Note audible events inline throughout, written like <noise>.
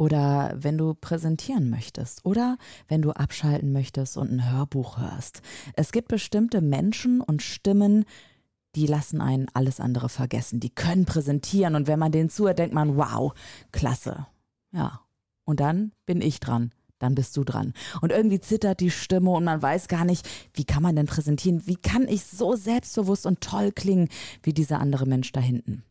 oder wenn du präsentieren möchtest oder wenn du abschalten möchtest und ein Hörbuch hörst. Es gibt bestimmte Menschen und Stimmen, die lassen einen alles andere vergessen. Die können präsentieren und wenn man denen zuhört, denkt man, wow, klasse. Ja. Und dann bin ich dran. Dann bist du dran. Und irgendwie zittert die Stimme und man weiß gar nicht, wie kann man denn präsentieren? Wie kann ich so selbstbewusst und toll klingen wie dieser andere Mensch da hinten?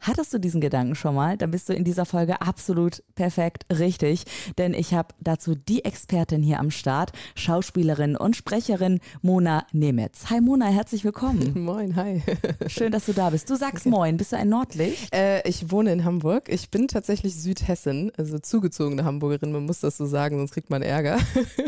Hattest du diesen Gedanken schon mal? Dann bist du in dieser Folge absolut perfekt richtig, denn ich habe dazu die Expertin hier am Start, Schauspielerin und Sprecherin Mona Nemetz. Hi Mona, herzlich willkommen. <laughs> Moin, hi. <laughs> Schön, dass du da bist. Du sagst Moin, bist du ein Nordlicht? Äh, ich wohne in Hamburg. Ich bin tatsächlich Südhessen, also zugezogene Hamburgerin. Man muss das so sagen, sonst kriegt man Ärger.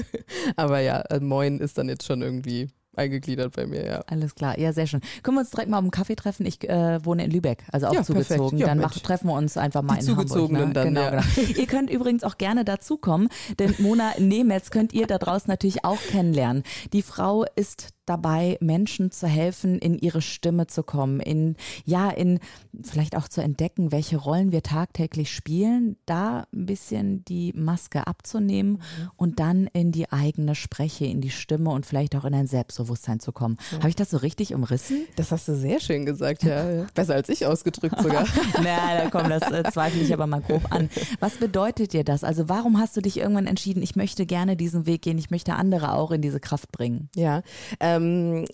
<laughs> Aber ja, äh, Moin ist dann jetzt schon irgendwie eingegliedert bei mir, ja. Alles klar, ja, sehr schön. Können wir uns direkt mal um Kaffee treffen? Ich äh, wohne in Lübeck, also auch Ja, zugezogen. Ja, dann mach, treffen wir uns einfach mal Die in Hamburg. Zugezogenen Ne? dann, genau, ja. genau. Ihr könnt übrigens auch gerne dazukommen, denn Mona Nemetz könnt ihr da draußen natürlich auch kennenlernen. Die Frau ist dabei, Menschen zu helfen, in ihre Stimme zu kommen, in, ja, in vielleicht auch zu entdecken, welche Rollen wir tagtäglich spielen, da ein bisschen die Maske abzunehmen Mhm. und dann in die eigene Spreche, in die Stimme und vielleicht auch in ein Selbstbewusstsein zu kommen. Habe ich das so richtig umrissen? Das hast du sehr schön gesagt, ja. <laughs> Besser als ich ausgedrückt <laughs> sogar. naja, komm, das äh, zweifle ich aber mal grob an. Was bedeutet dir das? Also warum hast du dich irgendwann entschieden, ich möchte gerne diesen Weg gehen, ich möchte andere auch in diese Kraft bringen? Ja, ähm,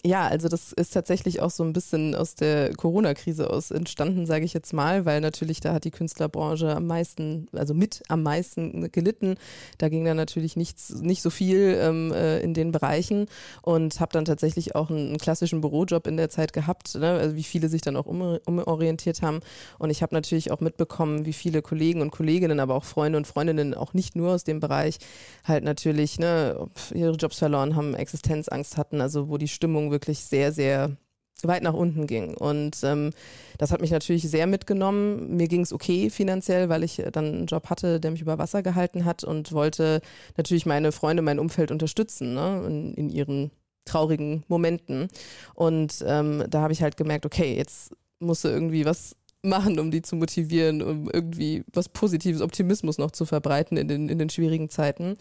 ja, also das ist tatsächlich auch so ein bisschen aus der Corona-Krise aus entstanden, sage ich jetzt mal, weil natürlich da hat die Künstlerbranche am meisten, also mit am meisten gelitten. Da ging dann natürlich nichts, nicht so viel ähm, äh, in den Bereichen und habe dann tatsächlich auch einen, einen klassischen Bürojob in der Zeit gehabt, ne? also wie viele sich dann auch um, umorientiert haben. Und ich habe natürlich auch mitbekommen, wie viele Kollegen und Kolleginnen, aber auch Freunde und Freundinnen, auch nicht nur aus dem Bereich, halt natürlich ne, ihre Jobs verloren haben, Existenzangst hatten, also wo die Stimmung wirklich sehr, sehr weit nach unten ging. Und ähm, das hat mich natürlich sehr mitgenommen. Mir ging es okay finanziell, weil ich äh, dann einen Job hatte, der mich über Wasser gehalten hat und wollte natürlich meine Freunde, mein Umfeld unterstützen ne, in, in ihren traurigen Momenten. Und ähm, da habe ich halt gemerkt, okay, jetzt musst du irgendwie was machen, um die zu motivieren, um irgendwie was Positives, Optimismus noch zu verbreiten in den, in den schwierigen Zeiten.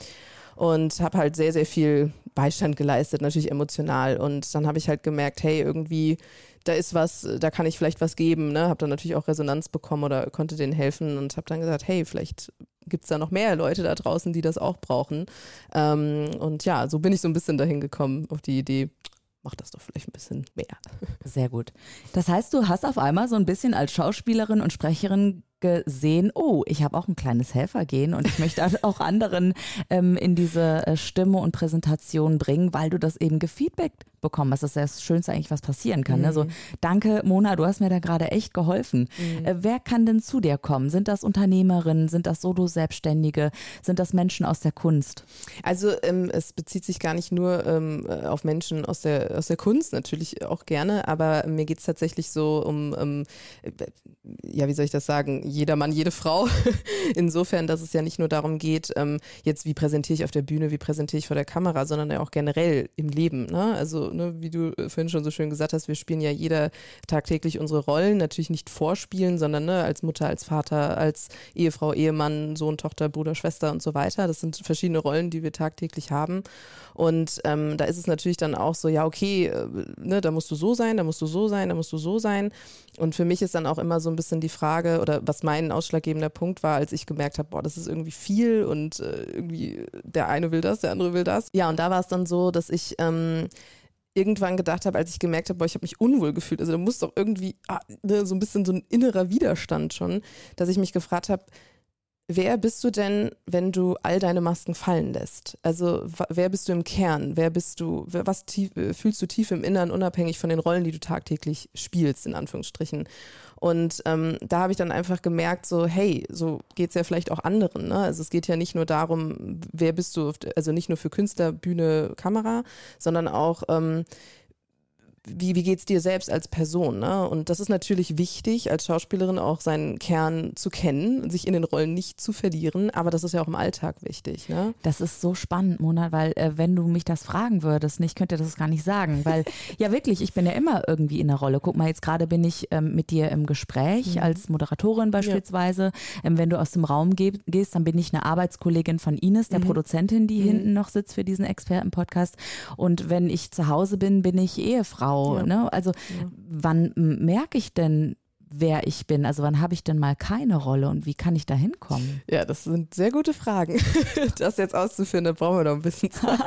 Und habe halt sehr, sehr viel Beistand geleistet, natürlich emotional. Und dann habe ich halt gemerkt, hey, irgendwie, da ist was, da kann ich vielleicht was geben. Ne? Habe dann natürlich auch Resonanz bekommen oder konnte denen helfen und habe dann gesagt, hey, vielleicht gibt's da noch mehr Leute da draußen, die das auch brauchen. Ähm, und ja, so bin ich so ein bisschen dahin gekommen auf die Idee, mach das doch vielleicht ein bisschen mehr. Sehr gut. Das heißt, du hast auf einmal so ein bisschen als Schauspielerin und Sprecherin gesehen, oh, ich habe auch ein kleines Helfergehen und ich möchte auch anderen ähm, in diese äh, Stimme und Präsentation bringen, weil du das eben gefeedbackt bekommen hast. Das ist das Schönste eigentlich, was passieren kann. Ne? So, danke, Mona, du hast mir da gerade echt geholfen. Äh, wer kann denn zu dir kommen? Sind das Unternehmerinnen? Sind das Solo-Selbstständige? Sind das Menschen aus der Kunst? Also ähm, es bezieht sich gar nicht nur ähm, auf Menschen aus der, aus der Kunst, natürlich auch gerne, aber mir geht's tatsächlich so um, ähm, ja, wie soll ich das sagen, jeder Mann, jede Frau. <laughs> Insofern, dass es ja nicht nur darum geht, ähm, jetzt wie präsentiere ich auf der Bühne, wie präsentiere ich vor der Kamera, sondern ja auch generell im Leben. Ne? Also, ne, wie du äh, vorhin schon so schön gesagt hast, wir spielen ja jeder tagtäglich unsere Rollen, natürlich nicht vorspielen, sondern ne, als Mutter, als Vater, als Ehefrau, Ehemann, Sohn, Tochter, Bruder, Schwester und so weiter. Das sind verschiedene Rollen, die wir tagtäglich haben. Und ähm, da ist es natürlich dann auch so, ja, okay, äh, ne, da musst du so sein, da musst du so sein, da musst du so sein. Und für mich ist dann auch immer so ein bisschen die Frage, oder was mein ausschlaggebender Punkt war, als ich gemerkt habe, boah, das ist irgendwie viel und äh, irgendwie der eine will das, der andere will das. Ja, und da war es dann so, dass ich ähm, irgendwann gedacht habe, als ich gemerkt habe, boah, ich habe mich unwohl gefühlt. Also da muss doch irgendwie ah, ne, so ein bisschen so ein innerer Widerstand schon, dass ich mich gefragt habe, wer bist du denn, wenn du all deine Masken fallen lässt? Also wer bist du im Kern? Wer bist du, was tief, äh, fühlst du tief im Innern, unabhängig von den Rollen, die du tagtäglich spielst, in Anführungsstrichen? Und ähm, da habe ich dann einfach gemerkt, so, hey, so geht es ja vielleicht auch anderen. Ne? Also es geht ja nicht nur darum, wer bist du, also nicht nur für Künstler, Bühne, Kamera, sondern auch, ähm, wie, wie geht es dir selbst als Person? Ne? Und das ist natürlich wichtig, als Schauspielerin auch seinen Kern zu kennen, sich in den Rollen nicht zu verlieren, aber das ist ja auch im Alltag wichtig. Ne? Das ist so spannend, Mona, weil äh, wenn du mich das fragen würdest, ich könnte das gar nicht sagen, weil <laughs> ja wirklich, ich bin ja immer irgendwie in der Rolle. Guck mal, jetzt gerade bin ich ähm, mit dir im Gespräch mhm. als Moderatorin beispielsweise. Ja. Ähm, wenn du aus dem Raum ge gehst, dann bin ich eine Arbeitskollegin von Ines, der mhm. Produzentin, die mhm. hinten noch sitzt für diesen Expertenpodcast. Und wenn ich zu Hause bin, bin ich Ehefrau Frau. Ja. Ne? Also ja. wann merke ich denn, wer ich bin? Also wann habe ich denn mal keine Rolle und wie kann ich da hinkommen? Ja, das sind sehr gute Fragen. <laughs> Das jetzt auszuführen, da brauchen wir noch ein bisschen <laughs> Zeit.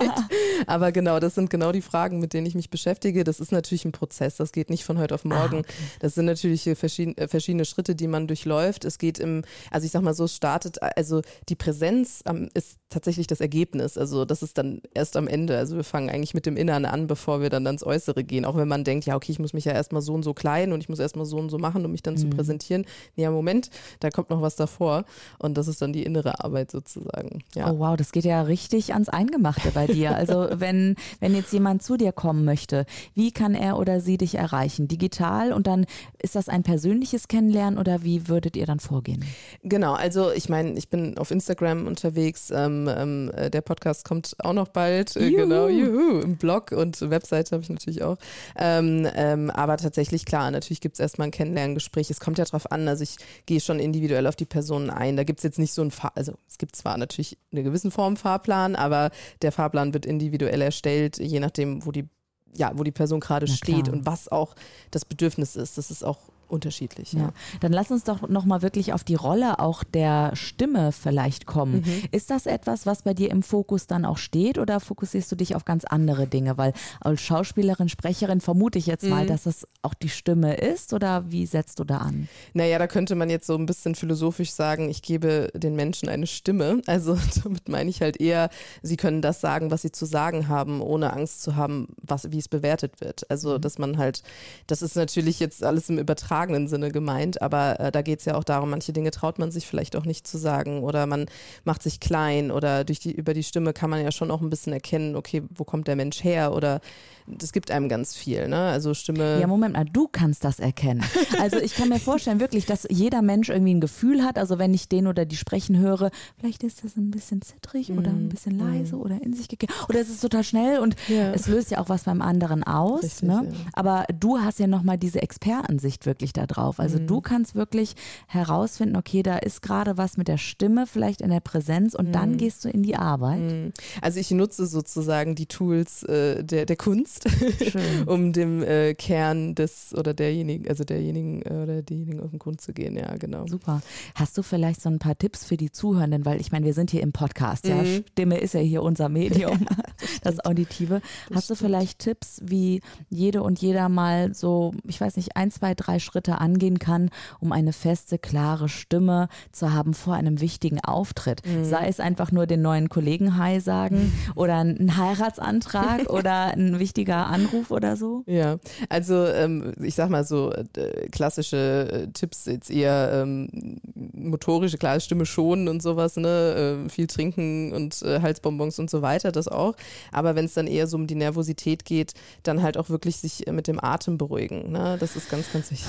Aber genau, das sind genau die Fragen, mit denen ich mich beschäftige. Das ist natürlich ein Prozess, das geht nicht von heute auf ah, morgen. Ah, okay. Das sind natürlich verschiedene, äh, verschiedene Schritte, die man durchläuft. Es geht im, also ich sag mal so, es startet, also die Präsenz ist tatsächlich das Ergebnis. Also das ist dann erst am Ende. Also wir fangen eigentlich mit dem Inneren an, bevor wir dann ans Äußere gehen. Auch wenn man denkt, ja, okay, ich muss mich ja erstmal so und so kleiden und ich muss erstmal so und so machen, um mich dann mhm. zu präsentieren. Ja, Moment, da kommt noch was davor. Und das ist dann die innere Arbeit sozusagen. Ja. Oh wow, das geht ja richtig ans Eingemachte bei dir. Also <laughs> wenn, wenn jetzt jemand zu dir kommen möchte, wie kann er oder sie dich erreichen? Digital und dann ist das ein persönliches Kennenlernen oder wie würdet ihr dann vorgehen? Genau, also ich meine, ich bin auf Instagram unterwegs. Ähm, ähm, äh, der Podcast kommt auch noch bald. Äh, genau, juhu. Im Blog und Webseite habe ich natürlich auch. Ähm, ähm aber tatsächlich, klar, natürlich gibt es erstmal ein Kennenlerngespräch. Es kommt ja drauf an, also ich gehe schon individuell auf die Personen ein. Da gibt es jetzt nicht so ein Fahr also es gibt zwar natürlich eine gewissen Form Fahrplan, aber der Fahrplan wird individuell erstellt, je nachdem, wo die ja, wo die Person gerade steht und was auch das Bedürfnis ist. Das ist auch unterschiedlich. Ja. ja. Dann lass uns doch nochmal wirklich auf die Rolle auch der Stimme vielleicht kommen. Mhm. Ist das etwas, was bei dir im Fokus dann auch steht oder fokussierst du dich auf ganz andere Dinge? Weil als Schauspielerin, Sprecherin vermute ich jetzt mal, mhm. dass es auch die Stimme ist oder wie setzt du da an? Naja, da könnte man jetzt so ein bisschen philosophisch sagen, ich gebe den Menschen eine Stimme. <laughs> Also damit meine ich halt eher, sie können das sagen, was sie zu sagen haben, ohne Angst zu haben, was, wie es bewertet wird. Also mhm. dass man halt, das ist natürlich jetzt alles im Übertrag übertragenen Sinne gemeint, aber äh, da geht es ja auch darum, manche Dinge traut man sich vielleicht auch nicht zu sagen oder man macht sich klein oder durch die, über die Stimme kann man ja schon auch ein bisschen erkennen, okay, wo kommt der Mensch her oder das gibt einem ganz viel, ne? Also Stimme. Ja, Moment mal, du kannst das erkennen. <laughs> Also ich kann mir vorstellen, wirklich, dass jeder Mensch irgendwie ein Gefühl hat. Also wenn ich den oder die sprechen höre, vielleicht ist das ein bisschen zittrig mm. oder ein mhm. bisschen leise mm. oder in sich gekehrt. Oder es ist total schnell und ja. es löst ja auch was beim anderen aus. Richtig, ne? Ja. Aber du hast ja nochmal diese Expertensicht wirklich da drauf. Also mm. du kannst wirklich herausfinden, okay, da ist gerade was mit der Stimme, vielleicht in der Präsenz und dann mhm. gehst du in die Arbeit. Mhm. Also ich nutze sozusagen die Tools äh, der, der Kunst <laughs> um dem äh, Kern des oder derjenigen, also derjenigen äh, oder diejenigen auf den Grund zu gehen. Ja, genau. Super. Hast du vielleicht so ein paar Tipps für die Zuhörenden? Weil ich meine, wir sind hier im Podcast. Mhm. Ja, Stimme ist ja hier unser Medium, <laughs> <laughs> das Auditive. Das Hast stimmt. du vielleicht Tipps, wie jede und jeder mal so, ich weiß nicht, ein, zwei, drei Schritte angehen kann, um eine feste, klare Stimme zu haben vor einem wichtigen Auftritt? Mhm. Sei es einfach nur den neuen Kollegen Hi sagen <laughs> oder ein Heiratsantrag <laughs> oder ein wichtiger Anruf oder so? Ja, also ähm, ich sag mal so äh, klassische äh, Tipps jetzt eher ähm, motorische, klare Stimme schonen und sowas, ne, äh, viel trinken und äh, Halsbonbons und so weiter, das auch. Aber wenn es dann eher so um die Nervosität geht, dann halt auch wirklich sich mit dem Atem beruhigen, ne, das ist ganz, ganz wichtig.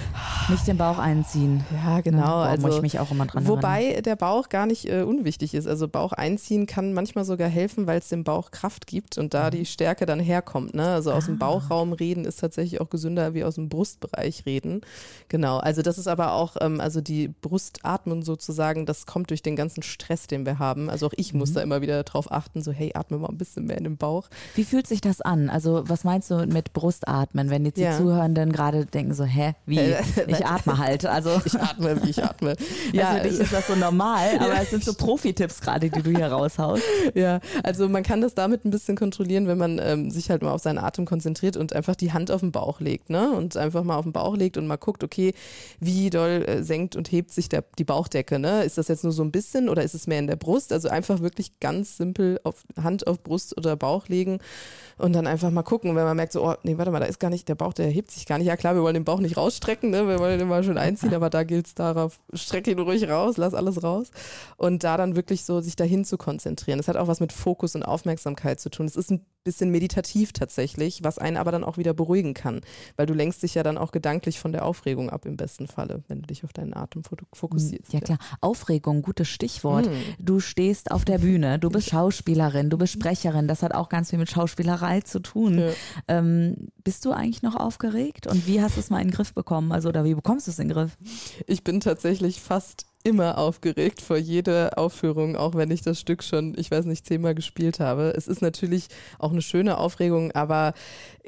Nicht den Bauch einziehen. Ja, genau. Ja, also, muss ich mich auch immer dran Wobei erinnern. der Bauch gar nicht äh, unwichtig ist. Also Bauch einziehen kann manchmal sogar helfen, weil es dem Bauch Kraft gibt und da mhm. die Stärke dann herkommt. Ne? Also aus ah. dem Bauchraum reden ist tatsächlich auch gesünder wie aus dem Brustbereich reden. Genau. Also das ist aber auch, ähm, also die Brustatmung sozusagen, das kommt durch den ganzen Stress, den wir haben. Also auch ich mhm. muss da immer wieder drauf achten, so hey, atme mal ein bisschen mehr in den Bauch. Wie fühlt sich das an? Also was meinst du mit Brustatmen, wenn jetzt die ja. Zuhörenden gerade denken so, hä, wie? ich <laughs> ich atme halt. Also <laughs> ich atme, wie ich atme. Ja, also für dich ist das so normal, <laughs> aber ja. es sind so Profi-Tipps gerade, die du hier raushaust. Ja, also man kann das damit ein bisschen kontrollieren, wenn man ähm, sich halt mal auf seinen Atem konzentriert und einfach die Hand auf den Bauch legt, ne? Und einfach mal auf den Bauch legt und mal guckt, okay, wie doll äh, senkt und hebt sich der, die Bauchdecke, ne? Ist das jetzt nur so ein bisschen oder ist es mehr in der Brust? Also einfach wirklich ganz simpel auf Hand auf Brust oder Bauch legen und dann einfach mal gucken. Wenn man merkt, so, oh, nee, warte mal, da ist gar nicht, der Bauch, der hebt sich gar nicht. Ja klar, wir wollen den Bauch nicht rausstrecken, ne? wir wollen den mal schön einziehen, aber da gilt es darauf, streck ihn ruhig raus, lass alles raus. Und da dann wirklich so sich dahin zu konzentrieren. Das hat auch was mit Fokus und Aufmerksamkeit zu tun. Es ist ein bisschen meditativ tatsächlich, was einen aber dann auch wieder beruhigen kann, weil du lenkst dich ja dann auch gedanklich von der Aufregung ab im besten Falle, wenn du dich auf deinen Atem fokussierst. Ja klar, Aufregung, gutes Stichwort. Hm. Du stehst auf der Bühne, du bist Schauspielerin, du bist Sprecherin, das hat auch ganz viel mit Schauspielerei zu tun. Ja. Ähm, bist du eigentlich noch aufgeregt und wie hast du es mal in den Griff bekommen? Also oder wie bekommst du es in den Griff? Ich bin tatsächlich fast immer aufgeregt vor jeder Aufführung, auch wenn ich das Stück schon, ich weiß nicht, zehnmal gespielt habe. Es ist natürlich auch eine schöne Aufregung, aber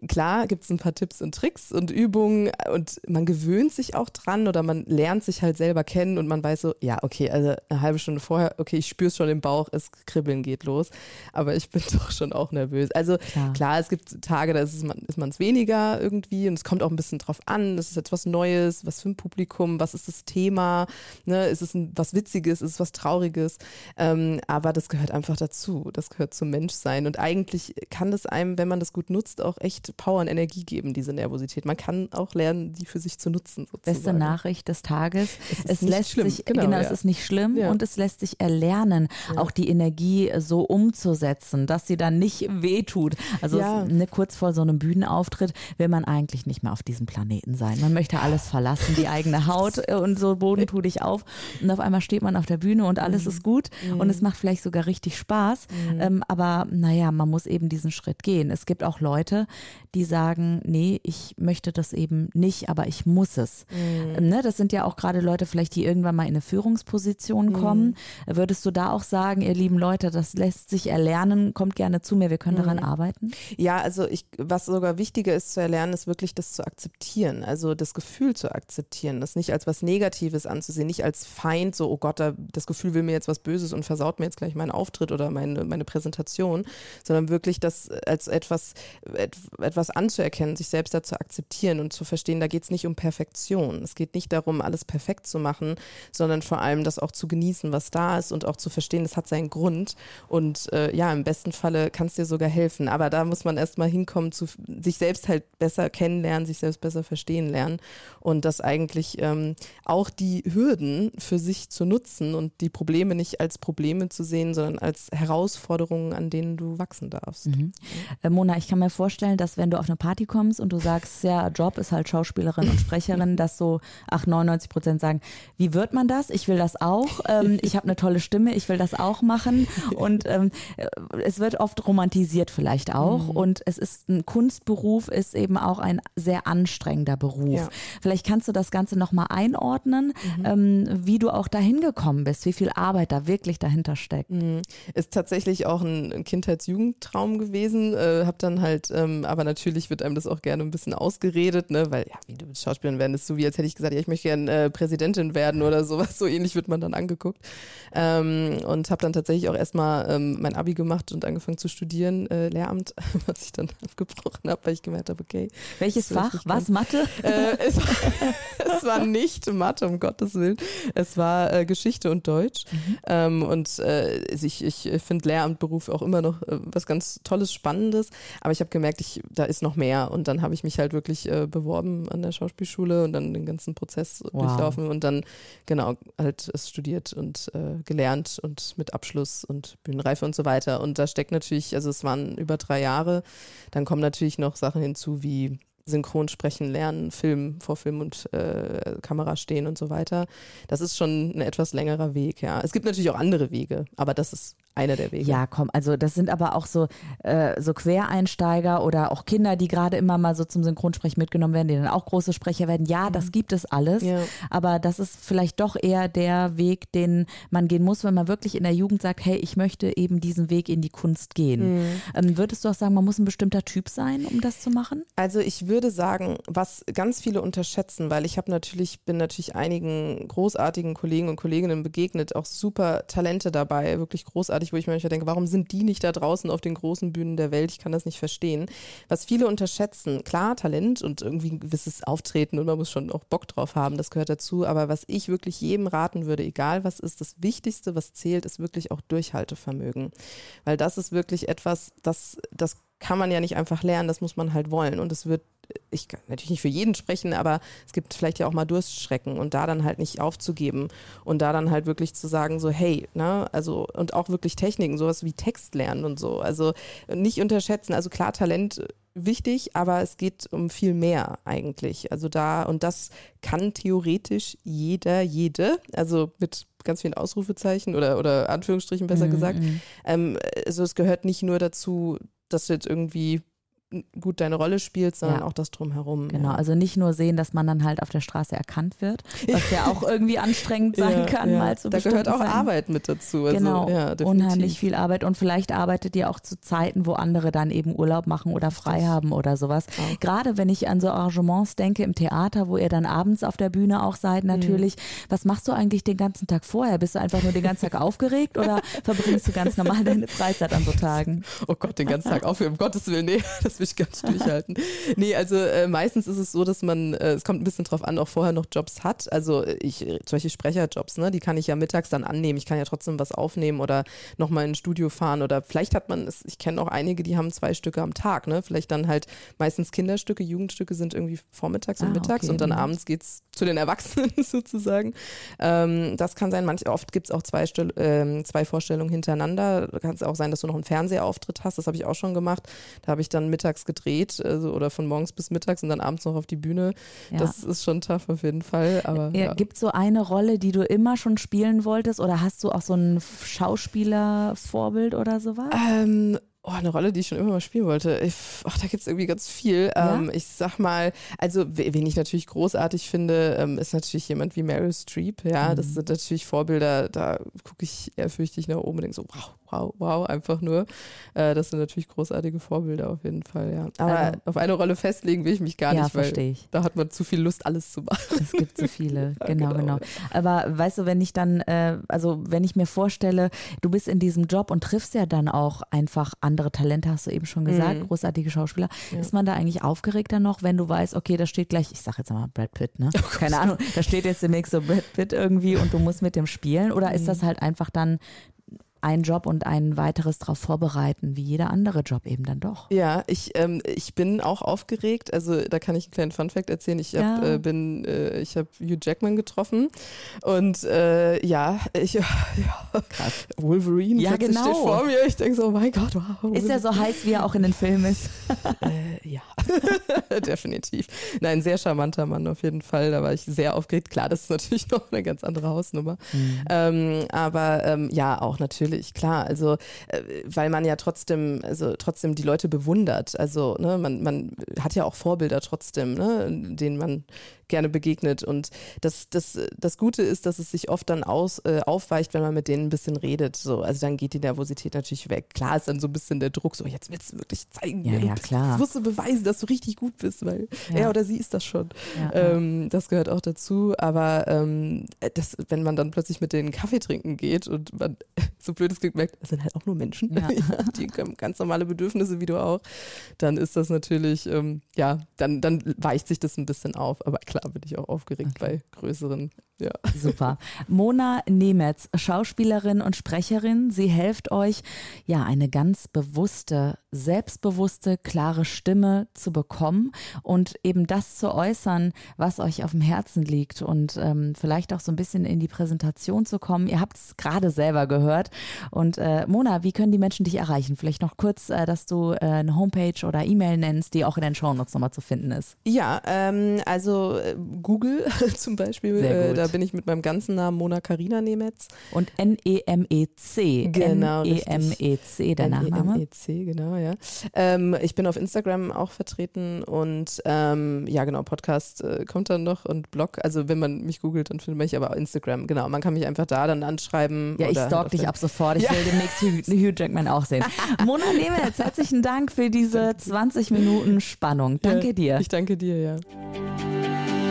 klar gibt es ein paar Tipps und Tricks und Übungen und man gewöhnt sich auch dran oder man lernt sich halt selber kennen und man weiß so, ja, okay, also eine halbe Stunde vorher, okay, ich spüre es schon im Bauch, es kribbeln geht los, aber ich bin <laughs> doch schon auch nervös. Also klar, klar es gibt Tage, da ist man es weniger irgendwie und es kommt auch ein bisschen drauf an, es ist etwas Neues, was für ein Publikum, was ist das Thema, ne, ist es ein, was Witziges, ist es was Trauriges, ähm, aber das gehört einfach dazu, das gehört zum Menschsein und eigentlich kann das einem, wenn man das gut nutzt, auch echt Power und Energie geben, diese Nervosität. Man kann auch lernen, die für sich zu nutzen. Sozusagen. Beste Nachricht des Tages. Es, es lässt schlimm. sich, genau, genau ja. es ist nicht schlimm ja. und es lässt sich erlernen, ja. auch die Energie so umzusetzen, dass sie dann nicht wehtut. Also es, ne, kurz vor so einem Bühnenauftritt will man eigentlich nicht mehr auf diesem Planeten sein. Man möchte alles verlassen, die eigene Haut äh, und so Boden tu dich auf. Und auf einmal steht man auf der Bühne und alles mhm. ist gut mhm. und es macht vielleicht sogar richtig Spaß. Mhm. Ähm, aber naja, man muss eben diesen Schritt gehen. Es gibt auch Leute, die sagen, nee, ich möchte das eben nicht, aber ich muss es. Mhm. Ne, das sind ja auch gerade Leute vielleicht, die irgendwann mal in eine Führungsposition mhm. kommen. Mhm. Würdest du da auch sagen, ihr lieben Leute, das lässt sich erlernen, kommt gerne zu mir, wir können mhm. daran arbeiten? Ja, also ich, was sogar wichtiger ist zu erlernen, ist wirklich das zu akzeptieren, also das Gefühl zu akzeptieren, das nicht als was Negatives anzusehen, nicht als Feind, so, oh Gott, das Gefühl will mir jetzt was Böses und versaut mir jetzt gleich meinen Auftritt oder meine, meine Präsentation, sondern wirklich das als etwas, etwas etwas anzuerkennen, sich selbst da zu akzeptieren und zu verstehen, da geht es nicht um Perfektion. Es geht nicht darum, alles perfekt zu machen, sondern vor allem das auch zu genießen, was da ist und auch zu verstehen, es hat seinen Grund. Und äh, ja, im besten Falle kann es dir sogar helfen. Aber da muss man erstmal hinkommen, zu sich selbst halt besser kennenlernen, sich selbst besser verstehen lernen und das eigentlich ähm, auch die Hürden für sich zu nutzen und die Probleme nicht als Probleme zu sehen, sondern als Herausforderungen, an denen du wachsen darfst. Mhm. Äh, Mona, ich kann mir vorstellen, dass wenn du auf eine Party kommst und du sagst, ja, Job ist halt Schauspielerin und Sprecherin, <laughs> dass so 8, 99 Prozent sagen, wie wird man das? Ich will das auch. Ähm, <laughs> ich habe eine tolle Stimme, ich will das auch machen. Und <laughs> ähm, äh, es wird oft romantisiert vielleicht auch. Mhm. Und es ist ein Kunstberuf, ist eben auch ein sehr anstrengender Beruf. Ja. Vielleicht kannst du das Ganze nochmal einordnen, mhm. ähm, wie du auch dahin gekommen bist, wie viel Arbeit da wirklich dahinter steckt. Mhm. Ist tatsächlich auch ein Kindheits-Jugendtraum gewesen. Äh, habe dann halt ähm, aber natürlich wird einem das auch gerne ein bisschen ausgeredet, ne? weil ja, wie du Schauspielerin werden, ist so wie als hätte ich gesagt, ja, ich möchte gerne äh, Präsidentin werden oder sowas. So ähnlich wird man dann angeguckt. Ähm, und habe dann tatsächlich auch erstmal ähm, mein Abi gemacht und angefangen zu studieren, äh, Lehramt, <laughs> was ich dann abgebrochen habe, weil ich gemerkt habe, okay. Welches Fach? Was? Mathe? Äh, es, <laughs> es, war nicht Mathe, um Gottes Willen. Es war äh, Geschichte und Deutsch. Mhm. Ähm, und äh, ich, ich finde Lehramtberuf auch immer noch äh, was ganz Tolles, Spannendes. Aber ich habe gemerkt, ich, da ist noch mehr. Und dann habe ich mich halt wirklich äh, beworben an der Schauspielschule und dann den ganzen Prozess wow. durchlaufen und dann genau halt es studiert und äh, gelernt und mit Abschluss und Bühnenreife und so weiter. Und da steckt natürlich, also es waren über drei Jahre, dann kommen natürlich noch Sachen hinzu wie Synchron sprechen lernen, Film, vor Film und äh, Kamera stehen und so weiter. Das ist schon ein etwas längerer Weg, ja. Es gibt natürlich auch andere Wege, aber das ist einer der Wege. Ja, komm, also das sind aber auch so, äh, so Quereinsteiger oder auch Kinder, die gerade immer mal so zum Synchronsprechen mitgenommen werden, die dann auch große Sprecher werden. Ja, das gibt es alles, Ja. aber das ist vielleicht doch eher der Weg, den man gehen muss, wenn man wirklich in der Jugend sagt, hey, ich möchte eben diesen Weg in die Kunst gehen. Ähm, würdest du auch sagen, man muss ein bestimmter Typ sein, um das zu machen? Also ich würde sagen, was ganz viele unterschätzen, weil ich habe natürlich, bin natürlich einigen großartigen Kollegen und Kolleginnen begegnet, auch super Talente dabei, wirklich großartig, wo ich mir manchmal denke, warum sind die nicht da draußen auf den großen Bühnen der Welt? Ich kann das nicht verstehen. Was viele unterschätzen, klar, Talent und irgendwie ein gewisses Auftreten und man muss schon auch Bock drauf haben, das gehört dazu, aber was ich wirklich jedem raten würde, egal was ist, das Wichtigste, was zählt, ist wirklich auch Durchhaltevermögen. Weil das ist wirklich etwas, das, das kann man ja nicht einfach lernen, das muss man halt wollen. Und es wird, ich kann natürlich nicht für jeden sprechen, aber es gibt vielleicht ja auch mal Durstschrecken und da dann halt nicht aufzugeben und da dann halt wirklich zu sagen, so, hey, ne, also und auch wirklich Techniken, sowas wie Text lernen und so. Also nicht unterschätzen, also klar, Talent äh, wichtig, aber es geht um viel mehr eigentlich. Also da, und das kann theoretisch jeder, jede, also mit ganz vielen Ausrufezeichen oder, oder Anführungsstrichen besser gesagt. Ähm, also es gehört nicht nur dazu, dass du jetzt irgendwie gut deine Rolle spielst, sondern Ja. auch das drumherum. Genau, ja. also nicht nur sehen, dass man dann halt auf der Straße erkannt wird, <laughs> was ja auch irgendwie anstrengend sein Ja, kann, mal zu Da gehört auch Zeiten. Arbeit mit dazu. Also, genau, unheimlich viel Arbeit und vielleicht arbeitet ihr auch zu Zeiten, wo andere dann eben Urlaub machen oder frei haben oder sowas. Auch. Gerade wenn ich an so Arrangements denke im Theater, wo ihr dann abends auf der Bühne auch seid, natürlich. Was machst du eigentlich den ganzen Tag vorher? Bist du einfach nur den ganzen Tag aufgeregt oder verbringst du ganz normal deine Freizeit an so Tagen? Oh Gott, den ganzen Tag aufhören, um Gottes Willen, nee, <laughs> das ich gar nicht durchhalten. <laughs> Nee, also äh, meistens ist es so, dass man, äh, es kommt ein bisschen drauf an, auch vorher noch Jobs hat. Also äh, ich, äh, solche Sprecherjobs, ne, die kann ich ja mittags dann annehmen. Ich kann ja trotzdem was aufnehmen oder nochmal in ein Studio fahren oder vielleicht hat man, es, ich kenne auch einige, die haben zwei Stücke am Tag, ne, vielleicht dann halt meistens Kinderstücke, Jugendstücke sind irgendwie vormittags und Ah, mittags okay, und dann abends geht's zu den Erwachsenen <laughs> sozusagen. Ähm, das kann sein, manch, oft gibt's auch zwei, Stell, ähm, zwei Vorstellungen hintereinander. Kann es auch sein, dass du noch einen Fernsehauftritt hast. Das habe ich auch schon gemacht. Da habe ich dann mittags gedreht also, oder von morgens bis mittags und dann abends noch auf die Bühne. Ja. Das ist schon tough auf jeden Fall. Aber Ja, ja. Gibt so eine Rolle, die du immer schon spielen wolltest oder hast du auch so ein Schauspielervorbild oder sowas? Ähm, oh, eine Rolle, die ich schon immer mal spielen wollte. Ich, ach, da gibt es irgendwie ganz viel. Ja? Ähm, ich sag mal, also we- wen ich natürlich großartig finde, ähm, ist natürlich jemand wie Meryl Streep. Ja, das sind natürlich Vorbilder, da gucke ich ehrfürchtig nach oben und denke so, wow, wow, wow, einfach nur. Äh, das sind natürlich großartige Vorbilder auf jeden Fall, ja. Aber Also- auf eine Rolle festlegen will ich mich gar ja, nicht, weil ich. da hat man zu viel Lust, alles zu machen. Es gibt so viele, <laughs> genau, genau. genau. Aber weißt du, wenn ich dann, äh, also wenn ich mir vorstelle, du bist in diesem Job und triffst ja dann auch einfach andere Talente, hast du eben schon gesagt, Mhm. großartige Schauspieler. Ja. Ist man da eigentlich aufgeregter noch, wenn du weißt, okay, da steht gleich, ich sag jetzt mal Brad Pitt, ne? <laughs> Oh Keine Ahnung, da steht jetzt demnächst so Brad Pitt irgendwie und du musst mit dem spielen oder Mhm. ist das halt einfach dann ein Job und ein weiteres darauf vorbereiten, wie jeder andere Job eben dann doch? Ja, ich, ähm, ich bin auch aufgeregt. Also da kann ich einen kleinen Funfact erzählen. Ich hab, Ja. äh, bin, äh, ich habe Hugh Jackman getroffen und äh, ja, ich, <laughs> ja, Krass. Wolverine Ja, genau. steht vor mir. Ich denke so, oh mein Gott, wow. Ist er so heiß, wie er auch in den Filmen ist? <laughs> Äh, ja, <laughs> definitiv. Nein, sehr charmanter Mann auf jeden Fall. Da war ich sehr aufgeregt. Klar, das ist natürlich noch eine ganz andere Hausnummer. Ähm, aber ähm, ja, auch natürlich, klar. Also, äh, weil man ja trotzdem, also trotzdem die Leute bewundert. Also, ne, man, man hat ja auch Vorbilder trotzdem, ne, denen man gerne begegnet. Und das, das, das Gute ist, dass es sich oft dann aus, äh, aufweicht, wenn man mit denen ein bisschen redet. So, also dann geht die Nervosität natürlich weg. Klar ist dann so ein bisschen der Druck, so jetzt willst du wirklich zeigen, Ja, ja, bist. klar. Musst du beweisen, dass du richtig gut bist, weil Ja. er oder sie ist das schon. Ja. Ähm, das gehört auch dazu. Aber ähm, das, wenn man dann plötzlich mit denen Kaffee trinken geht und man, <laughs> so blöd es klingt, merkt, das sind halt auch nur Menschen, <laughs> die haben ganz normale Bedürfnisse wie du auch, dann ist das natürlich, ähm, ja, dann, dann weicht sich das ein bisschen auf. Aber klar bin ich auch aufgeregt bei größeren. Ja. Super. Mona Nemetz, Schauspielerin und Sprecherin. Sie hilft euch, ja, eine ganz bewusste, selbstbewusste, klare Stimme zu bekommen und eben das zu äußern, was euch auf dem Herzen liegt und ähm, vielleicht auch so ein bisschen in die Präsentation zu kommen. Ihr habt es gerade selber gehört. Und äh, Mona, wie können die Menschen dich erreichen? Vielleicht noch kurz, äh, dass du äh, eine Homepage oder E-Mail nennst, die auch in den Shownotes nochmal zu finden ist. Ja, ähm, also äh, Google <laughs> zum Beispiel, Sehr äh, gut. Da bin ich mit meinem ganzen Namen Mona Karina Nemetz. Und N-E-M-E-C. Genau, N-E-M-E-C, der Nachname. N-E-M-E-C, genau, ja. Ähm, ich bin auf Instagram auch vertreten und ähm, ja, genau, Podcast äh, kommt dann noch und Blog. Also wenn man mich googelt, dann findet man mich aber auf Instagram. Genau, man kann mich einfach da dann anschreiben. Ja, ich stalk dich ab sofort. Ich Ja. will demnächst Hugh, <laughs> Hugh Jackman auch sehen. Mona Nemetz, herzlichen Dank für diese 20 Minuten Spannung. Danke Ja, dir. Ich danke dir, ja.